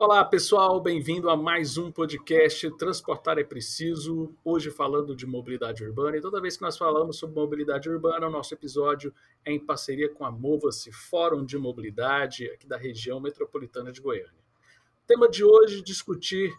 Olá, pessoal, bem-vindo a mais um podcast Transportar é Preciso. Hoje falando de mobilidade urbana e toda vez que nós falamos sobre mobilidade urbana, o nosso episódio é em parceria com a Mova-se, Fórum de Mobilidade aqui da região metropolitana de Goiânia. O tema de hoje discutir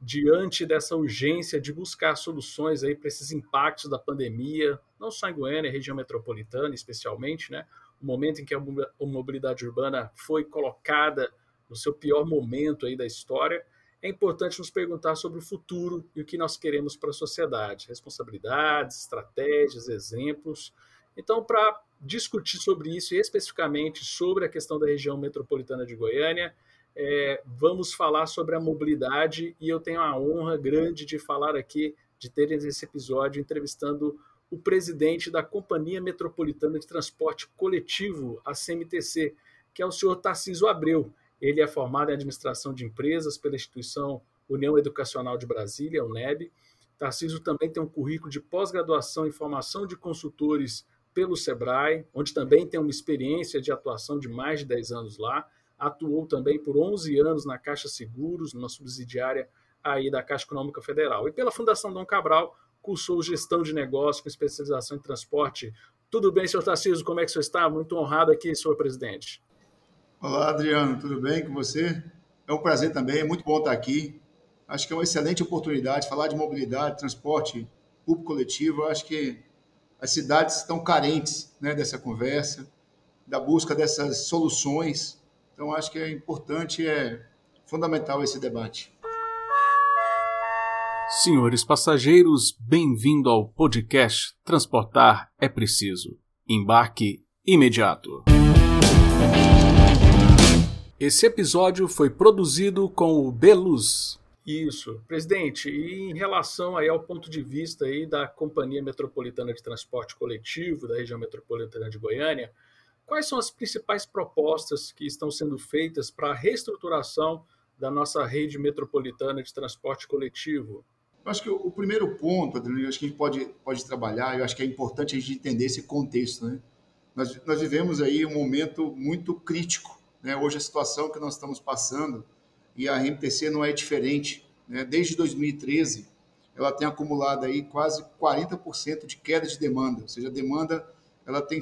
diante dessa urgência de buscar soluções aí para esses impactos da pandemia, não só em Goiânia, região metropolitana especialmente, né? O momento em que a mobilidade urbana foi colocada no seu pior momento aí da história, é importante nos perguntar sobre o futuro e o que nós queremos para a sociedade, responsabilidades, estratégias, exemplos. Então, para discutir sobre isso e especificamente sobre a questão da região metropolitana de Goiânia, é, vamos falar sobre a mobilidade e eu tenho a honra grande de falar aqui, de ter esse episódio entrevistando o presidente da Companhia Metropolitana de Transporte Coletivo, a CMTC, que é o senhor Tarciso Abreu. Ele é formado em administração de empresas pela instituição União Educacional de Brasília, UNEB. Tarcísio também tem um currículo de pós-graduação em formação de consultores pelo SEBRAE, onde também tem uma experiência de atuação de mais de 10 anos lá. Atuou também por 11 anos na Caixa Seguros, numa subsidiária aí da Caixa Econômica Federal. E pela Fundação Dom Cabral, cursou gestão de negócio com especialização em transporte. Tudo bem, senhor Tarcísio? Como é que o senhor está? Muito honrado aqui, senhor presidente. Olá, Adriano, tudo bem com você? É um prazer também, é muito bom estar aqui. Acho que é uma excelente oportunidade falar de mobilidade, transporte público coletivo. Acho que as cidades estão carentes né, dessa conversa, da busca dessas soluções. Então, acho que é importante, é fundamental esse debate. Senhores passageiros, bem-vindo ao podcast Transportar é Preciso. Embarque imediato. Esse episódio foi produzido com o Beluz. Isso, presidente. E em relação aí ao ponto de vista aí da Companhia Metropolitana de Transporte Coletivo da região metropolitana de Goiânia, quais são as principais propostas que estão sendo feitas para a reestruturação da nossa rede metropolitana de transporte coletivo? Eu acho que o primeiro ponto, Adriano, eu acho que a gente pode, pode trabalhar, eu acho que é importante a gente entender esse contexto. Né? Nós, nós vivemos aí um momento muito crítico né? Hoje a situação que nós estamos passando e a RMTC não é diferente. Né? Desde 2013, ela tem acumulado aí quase 40% de queda de demanda, ou seja, a demanda ela tem,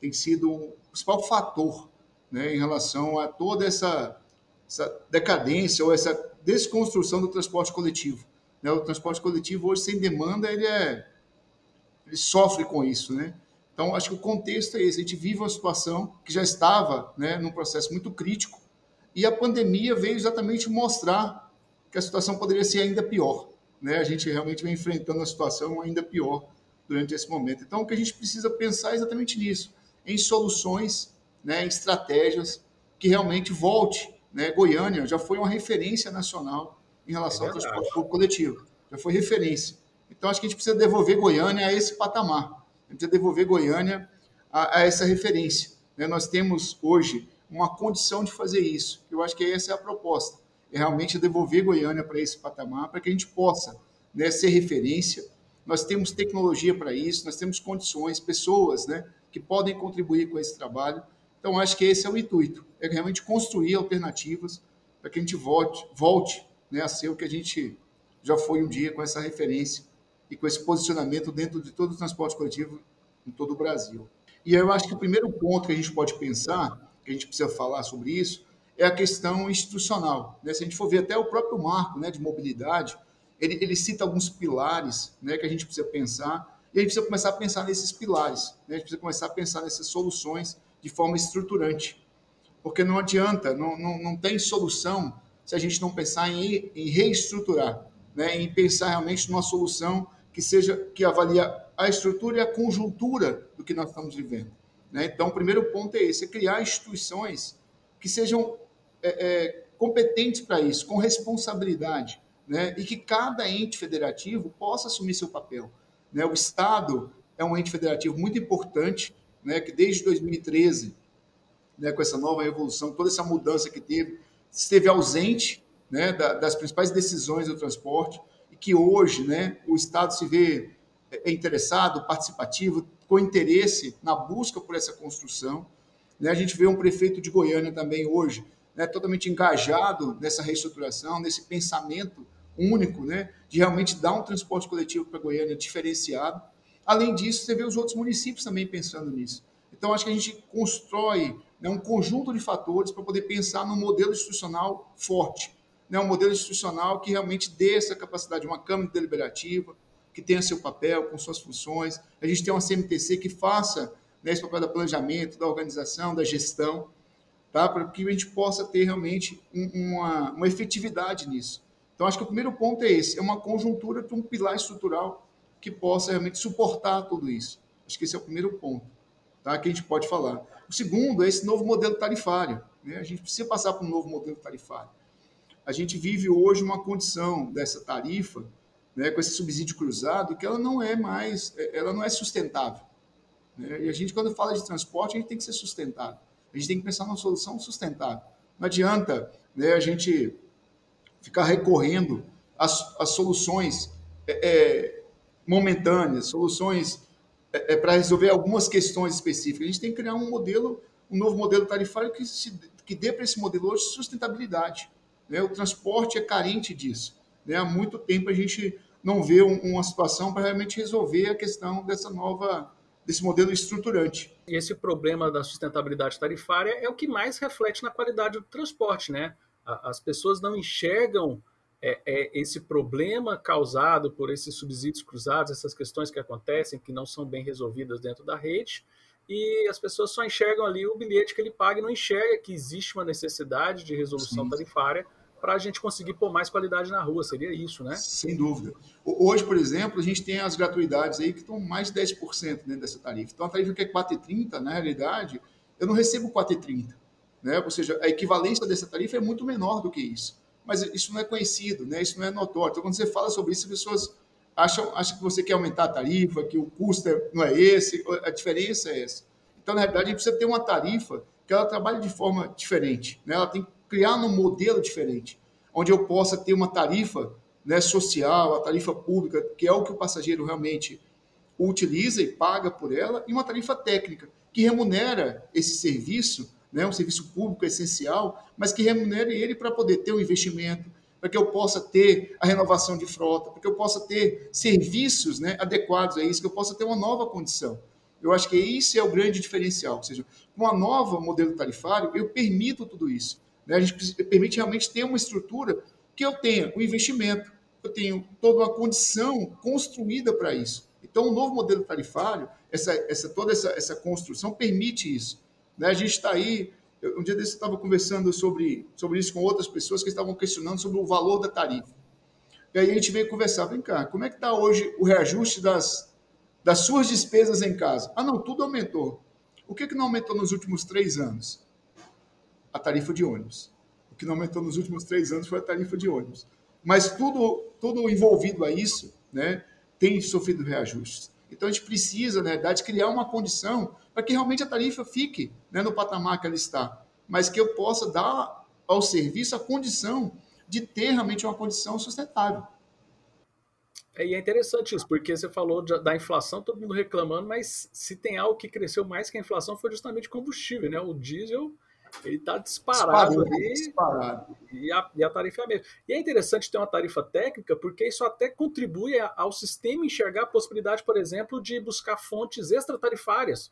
tem sido o principal fator né, em relação a toda essa, essa decadência ou essa desconstrução do transporte coletivo. Né? O transporte coletivo hoje sem demanda ele é ele sofre com isso, né? Então, acho que o contexto é esse. A gente vive uma situação que já estava né, num processo muito crítico e a pandemia veio exatamente mostrar que a situação poderia ser ainda pior. Né? A gente realmente vem enfrentando uma situação ainda pior durante esse momento. Então, o que a gente precisa pensar é exatamente nisso, em soluções, né, em estratégias que realmente volte. Né? Goiânia já foi uma referência nacional em relação é ao transporte público coletivo, já foi referência. Então, acho que a gente precisa devolver Goiânia a esse patamar precisa devolver Goiânia a, a essa referência. Né? Nós temos hoje uma condição de fazer isso. Eu acho que essa é a proposta, é realmente devolver Goiânia para esse patamar, para que a gente possa né, ser referência. Nós temos tecnologia para isso, nós temos condições, pessoas né, que podem contribuir com esse trabalho. Então, acho que esse é o intuito, é realmente construir alternativas para que a gente volte, volte né, a ser o que a gente já foi um dia com essa referência e com esse posicionamento dentro de todo o transporte coletivo em todo o Brasil. E eu acho que o primeiro ponto que a gente pode pensar, que a gente precisa falar sobre isso, é a questão institucional. Né? Se a gente for ver até o próprio marco né, de mobilidade, ele, ele cita alguns pilares né, que a gente precisa pensar, e a gente precisa começar a pensar nesses pilares, né? a gente precisa começar a pensar nessas soluções de forma estruturante. Porque não adianta, não, não, não tem solução se a gente não pensar em, em reestruturar, né? em pensar realmente numa solução que seja que avalie a estrutura e a conjuntura do que nós estamos vivendo. Né? Então, o primeiro ponto é esse: é criar instituições que sejam é, é, competentes para isso, com responsabilidade, né? e que cada ente federativo possa assumir seu papel. Né? O Estado é um ente federativo muito importante, né? que desde 2013, né, com essa nova revolução, toda essa mudança que teve, esteve ausente né, das principais decisões do transporte que hoje né, o Estado se vê é, interessado, participativo, com interesse na busca por essa construção. Né? A gente vê um prefeito de Goiânia também hoje né, totalmente engajado nessa reestruturação, nesse pensamento único, né, de realmente dar um transporte coletivo para Goiânia diferenciado. Além disso, você vê os outros municípios também pensando nisso. Então, acho que a gente constrói né, um conjunto de fatores para poder pensar num modelo institucional forte, né, um modelo institucional que realmente dê essa capacidade, uma Câmara Deliberativa, que tenha seu papel, com suas funções. A gente tem uma CMTC que faça né, esse papel do planejamento, da organização, da gestão, tá? para que a gente possa ter realmente uma, uma efetividade nisso. Então, acho que o primeiro ponto é esse: é uma conjuntura para um pilar estrutural que possa realmente suportar tudo isso. Acho que esse é o primeiro ponto tá? que a gente pode falar. O segundo é esse novo modelo tarifário. Né? A gente precisa passar para um novo modelo tarifário. A gente vive hoje uma condição dessa tarifa, né, com esse subsídio cruzado, que ela não é mais, ela não é sustentável. Né? E a gente, quando fala de transporte, a gente tem que ser sustentável. A gente tem que pensar numa solução sustentável. Não adianta né, a gente ficar recorrendo às, às soluções é, é, momentâneas, soluções é, é para resolver algumas questões específicas. A gente tem que criar um modelo, um novo modelo tarifário que, se, que dê para esse modelo hoje sustentabilidade. Né? O transporte é carente disso. Né? Há muito tempo a gente não vê um, uma situação para realmente resolver a questão dessa nova desse modelo estruturante. Esse problema da sustentabilidade tarifária é o que mais reflete na qualidade do transporte, né? As pessoas não enxergam é, é, esse problema causado por esses subsídios cruzados, essas questões que acontecem, que não são bem resolvidas dentro da rede, e as pessoas só enxergam ali o bilhete que ele paga e não enxerga que existe uma necessidade de resolução Sim. tarifária para a gente conseguir pôr mais qualidade na rua, seria isso, né? Sem dúvida. Hoje, por exemplo, a gente tem as gratuidades aí que estão mais de 10% dentro dessa tarifa. Então, a tarifa que é 4,30, na realidade, eu não recebo 4,30. Né? Ou seja, a equivalência dessa tarifa é muito menor do que isso mas isso não é conhecido, né? isso não é notório. Então, quando você fala sobre isso, as pessoas acham, acham que você quer aumentar a tarifa, que o custo é, não é esse, a diferença é essa. Então, na realidade, a gente precisa ter uma tarifa que ela trabalhe de forma diferente, né? ela tem que criar um modelo diferente, onde eu possa ter uma tarifa né, social, a tarifa pública, que é o que o passageiro realmente utiliza e paga por ela, e uma tarifa técnica, que remunera esse serviço né, um serviço público essencial, mas que remunere ele para poder ter o um investimento, para que eu possa ter a renovação de frota, para que eu possa ter serviços né, adequados a isso, que eu possa ter uma nova condição. Eu acho que esse é o grande diferencial, ou seja, com a nova modelo tarifário, eu permito tudo isso. Né? A gente permite realmente ter uma estrutura que eu tenha o um investimento, eu tenho toda uma condição construída para isso. Então, o novo modelo tarifário, essa, essa, toda essa, essa construção permite isso. Né? A gente está aí. Um dia desse eu estava conversando sobre, sobre isso com outras pessoas que estavam questionando sobre o valor da tarifa. E aí a gente veio conversar, vem cá, como é que está hoje o reajuste das, das suas despesas em casa? Ah, não, tudo aumentou. O que, que não aumentou nos últimos três anos? A tarifa de ônibus. O que não aumentou nos últimos três anos foi a tarifa de ônibus. Mas tudo, tudo envolvido a isso né, tem sofrido reajustes. Então a gente precisa, na verdade, criar uma condição para que realmente a tarifa fique né, no patamar que ela está, mas que eu possa dar ao serviço a condição de ter realmente uma condição sustentável. É, e é interessante isso, porque você falou da inflação, todo mundo reclamando, mas se tem algo que cresceu mais que a inflação foi justamente combustível, né? O diesel ele está disparado Disparou, ali disparado. E, a, e a tarifa é a mesma. E é interessante ter uma tarifa técnica, porque isso até contribui ao sistema enxergar a possibilidade, por exemplo, de buscar fontes extratarifárias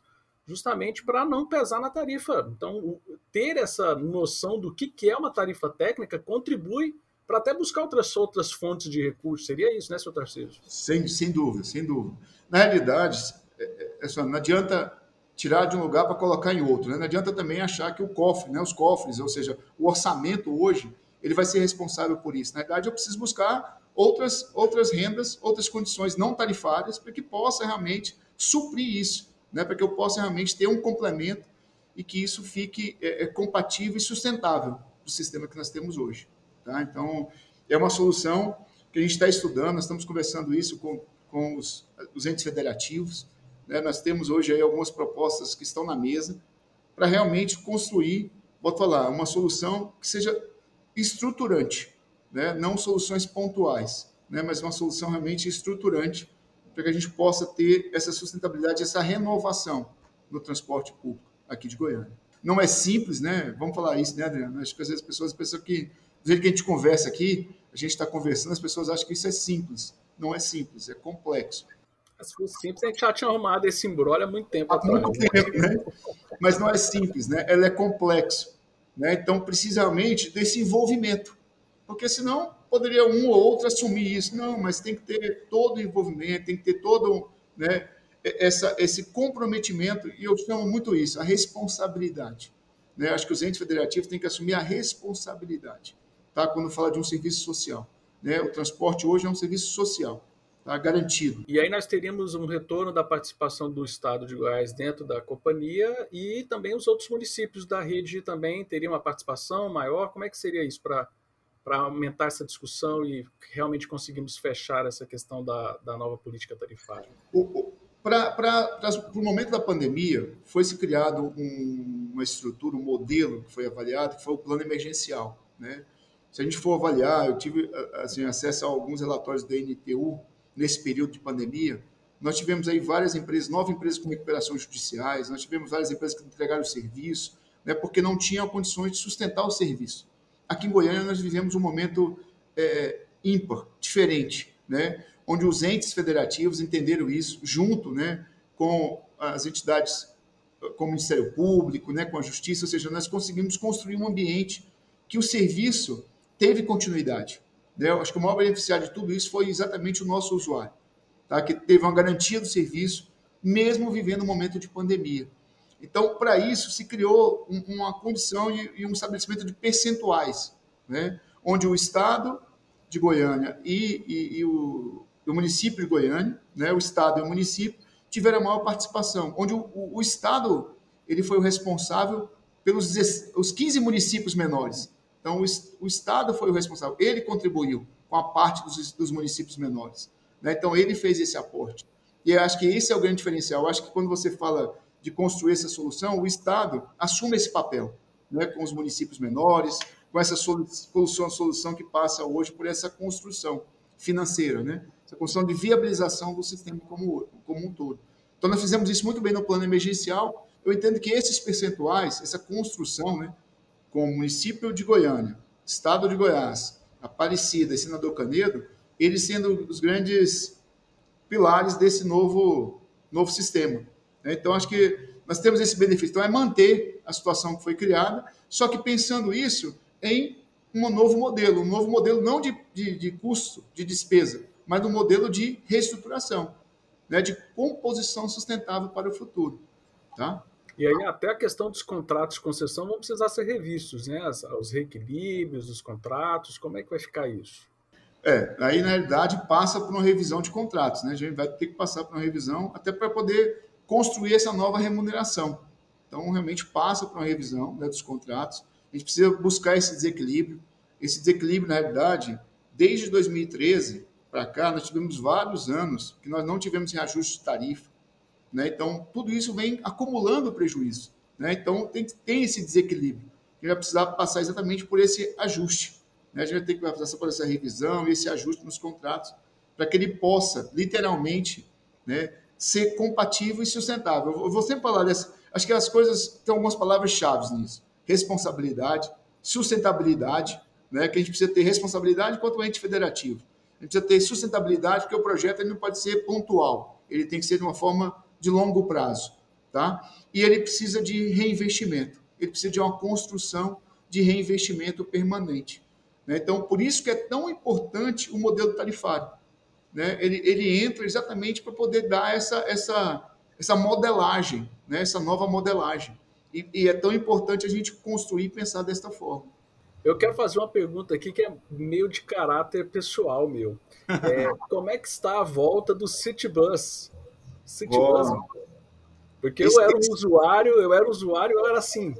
justamente para não pesar na tarifa. Então, ter essa noção do que, que é uma tarifa técnica contribui para até buscar outras, outras fontes de recursos. Seria isso, né, seu Tarcísio? Sem, sem dúvida, sem dúvida. Na realidade, é, é, é só, não adianta tirar de um lugar para colocar em outro. Né? Não adianta também achar que o cofre, né, os cofres, ou seja, o orçamento hoje, ele vai ser responsável por isso. Na verdade, eu preciso buscar outras, outras rendas, outras condições não tarifárias para que possa realmente suprir isso né, para que eu possa realmente ter um complemento e que isso fique é, é, compatível e sustentável do sistema que nós temos hoje. Tá? Então, é uma solução que a gente está estudando, nós estamos conversando isso com, com os, os entes federativos, né? nós temos hoje aí algumas propostas que estão na mesa para realmente construir, vou falar, uma solução que seja estruturante, né? não soluções pontuais, né? mas uma solução realmente estruturante para que a gente possa ter essa sustentabilidade, essa renovação no transporte público aqui de Goiânia. não é simples, né? Vamos falar isso, né, Adriano? Acho que às vezes as pessoas pensam que, do jeito que a gente conversa aqui, a gente está conversando, as pessoas acham que isso é simples. Não é simples, é complexo. Se fosse simples, a gente já tinha arrumado esse embrolho há muito tempo há atrás. Muito tempo, né? Mas não é simples, né? Ela é complexo. Né? Então, precisamente desse envolvimento. Porque senão poderia um ou outro assumir isso. Não, mas tem que ter todo o envolvimento, tem que ter todo né, essa, esse comprometimento, e eu chamo muito isso, a responsabilidade. Né? Acho que os entes federativos têm que assumir a responsabilidade tá? quando fala de um serviço social. Né? O transporte hoje é um serviço social. Tá garantido. E aí nós teríamos um retorno da participação do Estado de Goiás dentro da companhia e também os outros municípios da rede também teriam uma participação maior. Como é que seria isso para para aumentar essa discussão e realmente conseguirmos fechar essa questão da, da nova política tarifária? Para o momento da pandemia, foi se criado um, uma estrutura, um modelo que foi avaliado, que foi o plano emergencial. Né? Se a gente for avaliar, eu tive assim, acesso a alguns relatórios da NTU nesse período de pandemia. Nós tivemos aí várias empresas, nove empresas com recuperações judiciais, nós tivemos várias empresas que entregaram o serviço, né, porque não tinham condições de sustentar o serviço. Aqui em Goiânia, nós vivemos um momento é, ímpar, diferente, né? onde os entes federativos entenderam isso, junto né, com as entidades, com o Ministério Público, né, com a Justiça, ou seja, nós conseguimos construir um ambiente que o serviço teve continuidade. Né? Acho que o maior beneficiário de tudo isso foi exatamente o nosso usuário, tá? que teve uma garantia do serviço, mesmo vivendo um momento de pandemia. Então, para isso, se criou uma condição e um estabelecimento de percentuais, né? onde o Estado de Goiânia e, e, e o, o, município de Goiânia, né? o Estado e o município, tiveram a maior participação, onde o, o, o Estado ele foi o responsável pelos os 15 municípios menores. Então, o, Estado foi o responsável, ele contribuiu com a parte dos, dos municípios menores. Né? Então, ele fez esse aporte. E eu acho que esse é o grande diferencial. Eu acho que quando você fala de construir essa solução, o Estado assume esse papel, né, com os municípios menores, com essa solução, solução que passa hoje por essa construção financeira, né, essa construção de viabilização do sistema como, como um todo. Então, nós fizemos isso muito bem no plano emergencial. Eu entendo que esses percentuais, essa construção, né, com o município de Goiânia, Estado de Goiás, Aparecida e Senador Canedo, eles sendo os grandes pilares desse novo, novo sistema. Né? Então, acho que nós temos esse benefício. Então, é manter a situação que foi criada, só que pensando isso em um novo modelo, um novo modelo não de, de, de custo, de despesa, mas um modelo de reestruturação, né? de composição sustentável para o futuro. Tá? E aí até a questão dos contratos de concessão vão precisar ser revistos, né? Os reequilíbrios dos contratos, como é que vai ficar isso? É, aí na realidade passa por uma revisão de contratos, né? A gente vai ter que passar por uma revisão até para poder construir essa nova remuneração. Então, realmente passa por uma revisão né, dos contratos. A gente precisa buscar esse desequilíbrio. Esse desequilíbrio, na realidade, desde 2013 para cá, nós tivemos vários anos que nós não tivemos reajuste de tarifa. Né? Então, tudo isso vem acumulando prejuízo. Né? Então, tem, tem esse desequilíbrio. A gente vai precisar passar exatamente por esse ajuste. Né? A gente vai ter que passar por essa revisão e esse ajuste nos contratos para que ele possa, literalmente, né, ser compatível e sustentável. Eu vou sempre falar dessa. Acho que as coisas têm algumas palavras-chave nisso: responsabilidade, sustentabilidade, né? Que a gente precisa ter responsabilidade quanto ente federativo. A gente precisa ter sustentabilidade, porque o projeto ele não pode ser pontual, ele tem que ser de uma forma de longo prazo, tá? E ele precisa de reinvestimento, ele precisa de uma construção de reinvestimento permanente. Né? Então, por isso que é tão importante o modelo tarifário né, ele, ele entra exatamente para poder dar essa, essa, essa modelagem, né, essa nova modelagem. E, e, é tão importante a gente construir e pensar desta forma. Eu quero fazer uma pergunta aqui que é meio de caráter pessoal meu. É, como é que está a volta do Citybus? Citybus. Porque eu era um usuário, eu era usuário, eu era assim.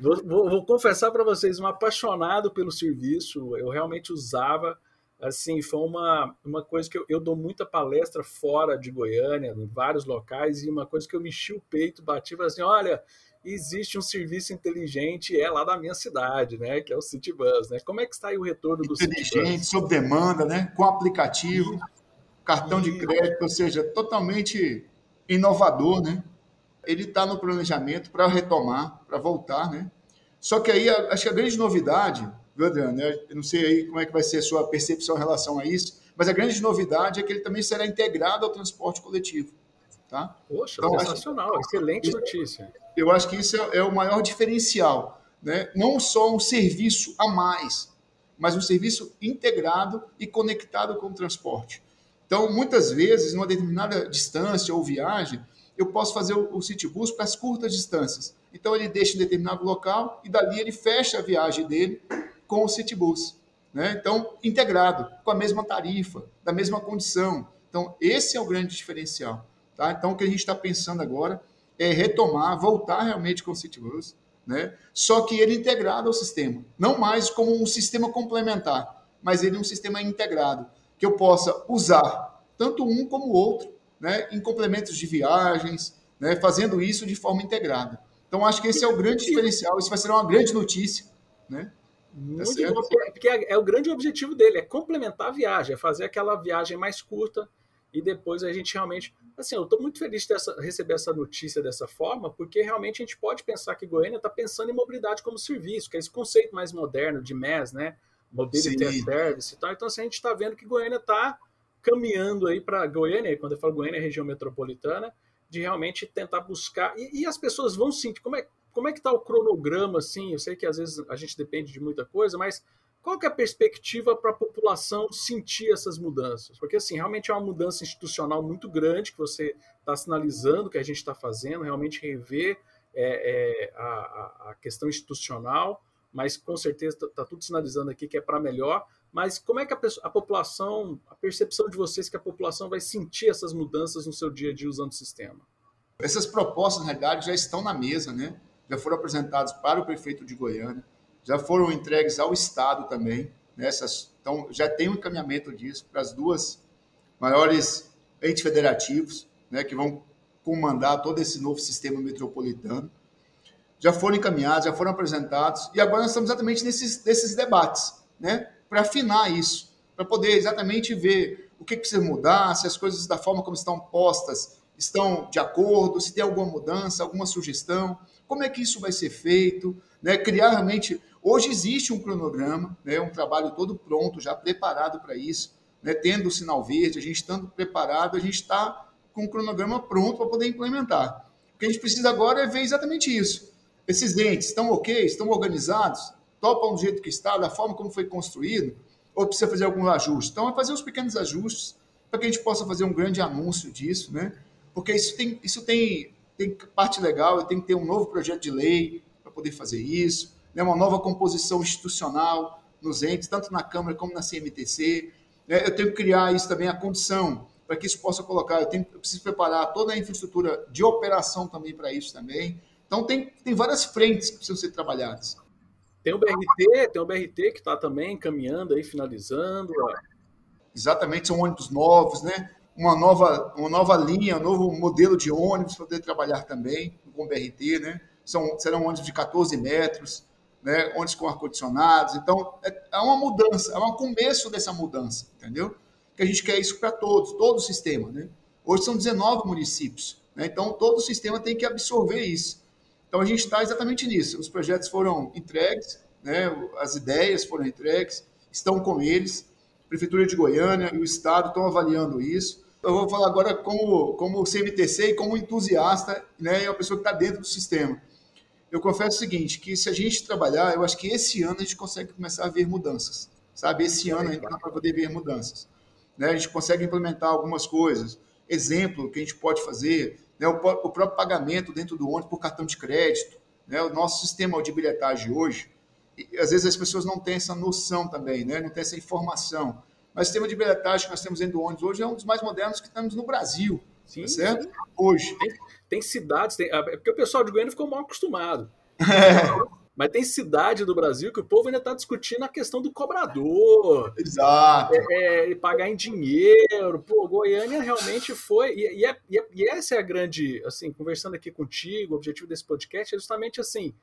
Vou, vou, vou confessar para vocês, um apaixonado pelo serviço. Eu realmente usava assim, foi uma, uma coisa que eu, eu dou muita palestra fora de Goiânia, em vários locais, e uma coisa que eu me enchi o peito, bati e falei assim, olha, existe um serviço inteligente, é lá da minha cidade, né, que é o Citybus, né? Como é que está aí o retorno do Citybus? Inteligente, sob demanda, né, com aplicativo, cartão e... de crédito, ou seja, totalmente inovador, né? Ele está no planejamento para retomar, para voltar, né? Só que aí, acho que a grande novidade, viu, Adriano? Eu não sei aí como é que vai ser a sua percepção em relação a isso, mas a grande novidade é que ele também será integrado ao transporte coletivo. Tá? Poxa, então, sensacional, acho, excelente notícia. Eu acho que isso é, é, o maior diferencial. Né? Não só um serviço a mais, mas um serviço integrado e conectado com o transporte. Então, muitas vezes, numa determinada distância ou viagem, eu posso fazer o, o Citybus para as curtas distâncias. Então, ele deixa em determinado local e dali ele fecha a viagem dele com o Citybus. Né? Então, integrado, com a mesma tarifa, da mesma condição. Então, esse é o grande diferencial. Tá? Então, o que a gente está pensando agora é retomar, voltar realmente com o Citybus, né? só que ele integrado ao sistema. Não mais como um sistema complementar, mas ele é um sistema integrado, que eu possa usar tanto um como o outro, né? em complementos de viagens, né? fazendo isso de forma integrada. Então, acho que esse é o grande diferencial, isso vai ser uma grande notícia. Né? Muito tá bom, porque é, é, o grande objetivo dele, é complementar a viagem, é fazer aquela viagem mais curta e depois a gente realmente. Assim, eu estou muito feliz de receber essa notícia dessa forma, porque realmente a gente pode pensar que Goiânia está pensando em mobilidade como serviço, que é esse conceito mais moderno de MES, né? Mobility as Service e tal. Então, assim, a gente está vendo que Goiânia está caminhando aí para Goiânia, quando eu falo Goiânia, região metropolitana, de realmente tentar buscar. E, e as pessoas vão sentir. Como é, como é que está o cronograma, assim? Eu sei que às vezes a gente depende de muita coisa, mas qual que é a perspectiva para a população sentir essas mudanças? Porque, assim, realmente é uma mudança institucional muito grande que você está sinalizando que a gente está fazendo, realmente rever é, é, a, a, questão institucional, mas com certeza está tá tudo sinalizando aqui que é para melhor. Mas como é que a, a, população, a percepção de vocês que a população vai sentir essas mudanças no seu dia a dia usando o sistema? Essas propostas, na realidade, já estão na mesa, né? já foram apresentados para o prefeito de Goiânia, já foram entregues ao Estado também. Né? então, já tem um encaminhamento disso para as duas maiores entes federativos, né, que vão comandar todo esse novo sistema metropolitano. Já foram encaminhados, já foram apresentados, e agora nós estamos exatamente nesses, nesses debates, né, para afinar isso, para poder exatamente ver o que precisa mudar, se as coisas da forma como estão postas estão de acordo, se tem alguma mudança, alguma sugestão como é que isso vai ser feito, né? criar realmente. Hoje existe um cronograma, né? um trabalho todo pronto, já preparado para isso, né? tendo o sinal verde, a gente estando preparado, a gente está com o cronograma pronto para poder implementar. O que a gente precisa agora é ver exatamente isso. Esses dentes estão ok? Estão organizados? Topam do jeito que está, da forma como foi construído? Ou precisa fazer algum ajuste? Então, é fazer os pequenos ajustes para que a gente possa fazer um grande anúncio disso, né? Porque isso tem, isso tem tem parte legal, eu tenho que ter um novo projeto de lei para poder fazer isso, né, uma nova composição institucional nos entes, tanto na Câmara como na CMTC. Né, eu tenho que criar isso também, a condição para que isso possa colocar. Eu, tenho, eu preciso preparar toda a infraestrutura de operação também para isso também. Então, tem, tem várias frentes que precisam ser trabalhadas. Tem o BRT, tem o BRT que está também caminhando aí, finalizando. Exatamente, são ônibus novos, né? uma nova, uma nova linha, um novo modelo de ônibus para poder trabalhar também com BRT, né? São, serão ônibus de 14 metros, né? ônibus com ar-condicionados. Então, é, é, uma mudança, é um começo dessa mudança, entendeu? Que a gente quer isso para todos, todo o sistema, né? Hoje são 19 municípios, né? então todo o sistema tem que absorver isso. Então, a gente está exatamente nisso. Os projetos foram entregues, né? as ideias foram entregues, estão com eles. A Prefeitura de Goiânia e o Estado estão avaliando isso eu vou falar agora como, como CMTC e como entusiasta, né, e uma pessoa que está dentro do sistema. Eu confesso o seguinte, que se a gente trabalhar, eu acho que esse ano a gente consegue começar a ver mudanças, sabe? Esse ano a gente dá para poder ver mudanças. Né? A gente consegue implementar algumas coisas. Exemplo que a gente pode fazer, né? o, o próprio pagamento dentro do ônibus por cartão de crédito, né? o nosso sistema de bilhetagem hoje, e, às vezes as pessoas não têm essa noção também, né? não têm essa informação. Mas o sistema de bilhetagem que nós temos dentro do ônibus hoje é um dos mais modernos que temos no Brasil. Sim, tá certo? Sim. Hoje. Tem, tem cidades, tem, é porque o pessoal de Goiânia ficou mal acostumado. É. Mas tem cidade do Brasil que o povo ainda está discutindo a questão do cobrador. Exato. É, é, pagar em dinheiro. Pô, Goiânia realmente foi. E, e, é, e, é, e, essa é a grande. Assim, conversando aqui contigo, o objetivo desse podcast é justamente assim.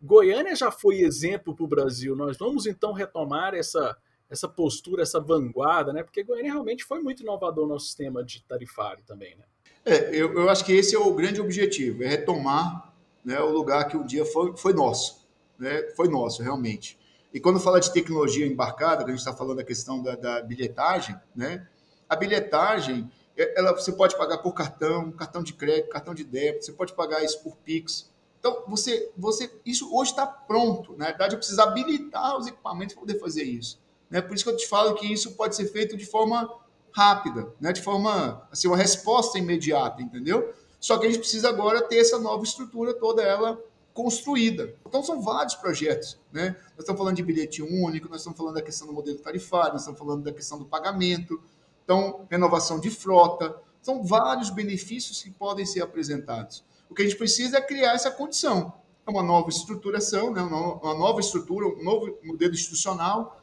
Goiânia já foi exemplo para o Brasil. Nós vamos então retomar essa, essa postura, essa vanguarda, né? Porque Goiânia realmente foi muito inovador no sistema de tarifário também, né? É, eu, eu acho que esse é o grande objetivo, é retomar né, o lugar que um dia foi, foi nosso, né, foi nosso, realmente. E quando fala de tecnologia embarcada, que a gente está falando da questão da, da, bilhetagem, né, a bilhetagem, é, ela, você pode pagar por cartão, cartão de crédito, cartão de débito, você pode pagar isso por Pix. Então, você, você, isso hoje está pronto. Na verdade, eu preciso habilitar os equipamentos para poder fazer isso. Né? Por isso que eu te falo que isso pode ser feito de forma rápida, né? de forma, assim, uma resposta imediata, entendeu? Só que a gente precisa agora ter essa nova estrutura, toda ela construída. Então, são vários projetos. Né? Nós estamos falando de bilhete único, nós estamos falando da questão do modelo tarifário, nós estamos falando da questão do pagamento, então, renovação de frota. São vários benefícios que podem ser apresentados. O que a gente precisa é criar essa condição. É uma nova estruturação, né? uma nova estrutura, um novo modelo institucional,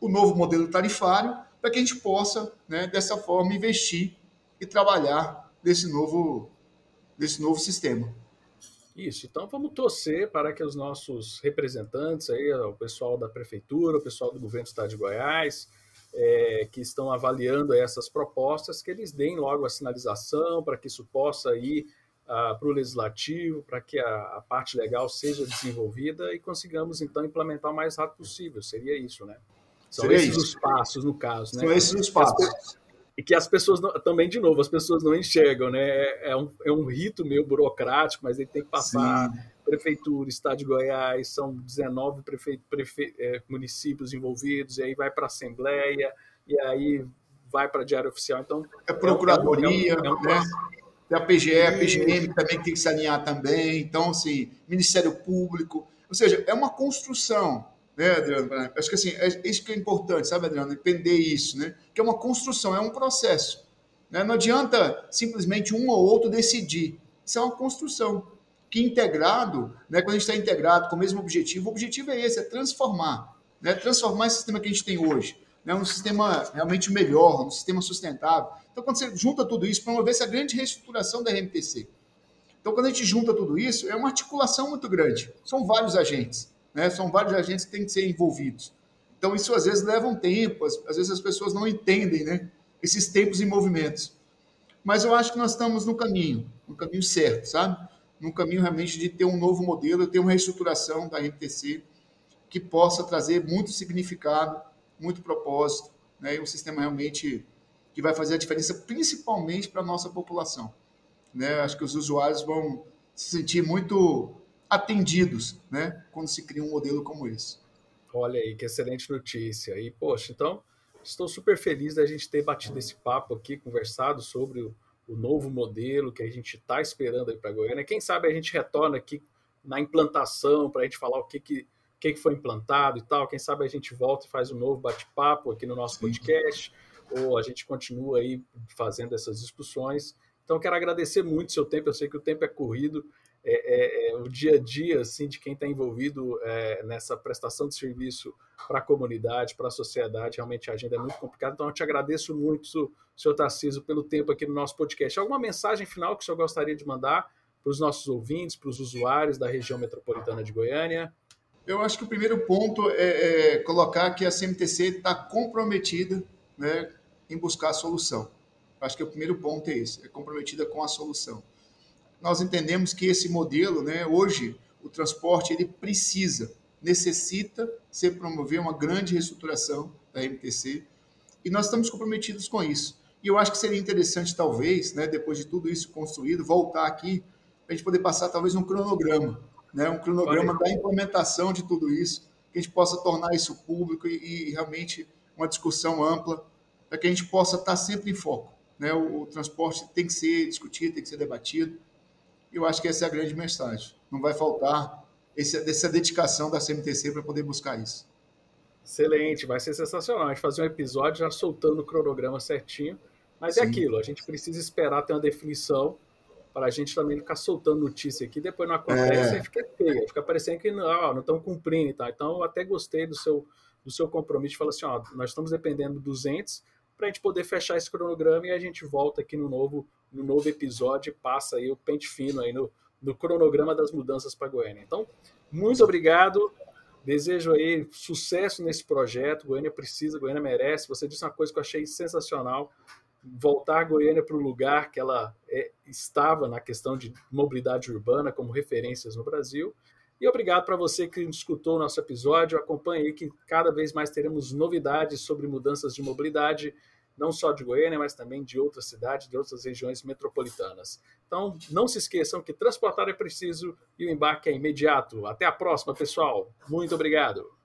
o um novo modelo tarifário, para que a gente possa, né, dessa forma, investir e trabalhar nesse novo, nesse novo sistema. Isso, então vamos torcer para que os nossos representantes, aí, o pessoal da prefeitura, o pessoal do governo do estado de Goiás, é, que estão avaliando essas propostas, que eles deem logo a sinalização para que isso possa ir uh, para o legislativo, para que a, a, parte legal seja desenvolvida e consigamos então implementar o mais rápido possível. Seria isso, né? São Seria esses isso. os passos, no caso, né? São esses os passos. E que as pessoas, não, também, de novo, as pessoas não enxergam, né? É, é um, é um rito meio burocrático, mas ele tem que passar Sim. prefeitura, estado de Goiás, são 19 prefe, prefe, é, municípios envolvidos, e aí vai para a Assembleia, e aí vai para Diário Oficial. Então, é procuradoria, é um, é um, né? Tem a PGE, a PGM também tem que se alinhar também. Então, assim, Ministério Público. Ou seja, é uma construção né, Adriano? Acho que assim, é isso que é importante, sabe, Adriano? Entender isso, né? Que é uma construção, é um processo. Né? Não adianta simplesmente um ou outro decidir. Isso é uma construção. Que integrado, né, quando a gente está integrado com o mesmo objetivo, o objetivo é esse, é transformar. Né? Transformar esse sistema que a gente tem hoje. Né? Um sistema realmente melhor, um sistema sustentável. Então, quando você junta tudo isso, promover essa grande reestruturação da RMTC. Então, quando a gente junta tudo isso, é uma articulação muito grande. São vários agentes. Né? São vários agentes que têm que ser envolvidos. Então, isso às vezes leva um tempo, às, vezes as pessoas não entendem né? esses tempos e movimentos. Mas eu acho que nós estamos no caminho, no caminho certo, sabe? No caminho realmente de ter um novo modelo, ter uma reestruturação da MTC que possa trazer muito significado, muito propósito, né? e um sistema realmente que vai fazer a diferença, principalmente para a nossa população. Né? Acho que os usuários vão se sentir muito atendidos, né, quando se cria um modelo como esse. Olha aí, que excelente notícia. E, poxa, então, estou super feliz da gente ter batido esse papo aqui, conversado sobre o, o novo modelo que a gente está esperando aí para Goiânia. Quem sabe a gente retorna aqui na implantação para a gente falar o que, que, que, que foi implantado e tal. Quem sabe a gente volta e faz um novo bate-papo aqui no nosso Sim. podcast, ou a gente continua aí fazendo essas discussões. Então, quero agradecer muito o seu tempo. Eu sei que o tempo é corrido é, é, é, o dia a dia assim de quem está envolvido é, nessa prestação de serviço para a comunidade, para a sociedade. Realmente a agenda é muito complicada. Então eu te agradeço muito, senhor Tarciso, pelo tempo aqui no nosso podcast. Alguma mensagem final que o senhor gostaria de mandar para os nossos ouvintes, para os usuários da região metropolitana de Goiânia? Eu acho que o primeiro ponto é, é colocar que a CMTC está comprometida né, em buscar a solução. Acho que o primeiro ponto é esse, é comprometida com a solução nós entendemos que esse modelo, né, hoje, o transporte ele precisa, necessita ser promover uma grande reestruturação da MTC e nós estamos comprometidos com isso. E eu acho que seria interessante, talvez, né, depois de tudo isso construído, voltar aqui para a gente poder passar talvez um cronograma, né, um cronograma da implementação de tudo isso, que a gente possa tornar isso público e, e realmente uma discussão ampla, para que a gente possa estar sempre em foco. Né? O, o transporte tem que ser discutido, tem que ser debatido, eu acho que essa é a grande mensagem. Não vai faltar essa dedicação da CMTC para poder buscar isso. Excelente, vai ser sensacional. A gente fazer um episódio já soltando o cronograma certinho. Mas é Sim. é aquilo, a gente precisa esperar ter uma definição para a gente também ficar soltando notícia aqui, depois não acontece é. e fica feio, fica parecendo que não, não estão cumprindo e tal. Então, eu até gostei do seu, do seu compromisso de falar assim, ó, nós estamos dependendo dos entes para a gente poder fechar esse cronograma e a gente volta aqui no novo no novo episódio passa aí o pente fino aí no, no cronograma das mudanças para Goiânia. Então, muito obrigado. Desejo aí sucesso nesse projeto. Goiânia precisa, Goiânia merece. Você disse uma coisa que eu achei sensacional. voltar Goiânia para o lugar que ela é, estava na questão de mobilidade urbana como referências no Brasil. E obrigado para você que escutou o nosso episódio. Acompanhe que cada vez mais teremos novidades sobre mudanças de mobilidade, não só de Goiânia, mas também de outras cidades, de outras regiões metropolitanas. Então, não se esqueçam que transportar é preciso e o embarque é imediato. Até a próxima, pessoal. Muito obrigado.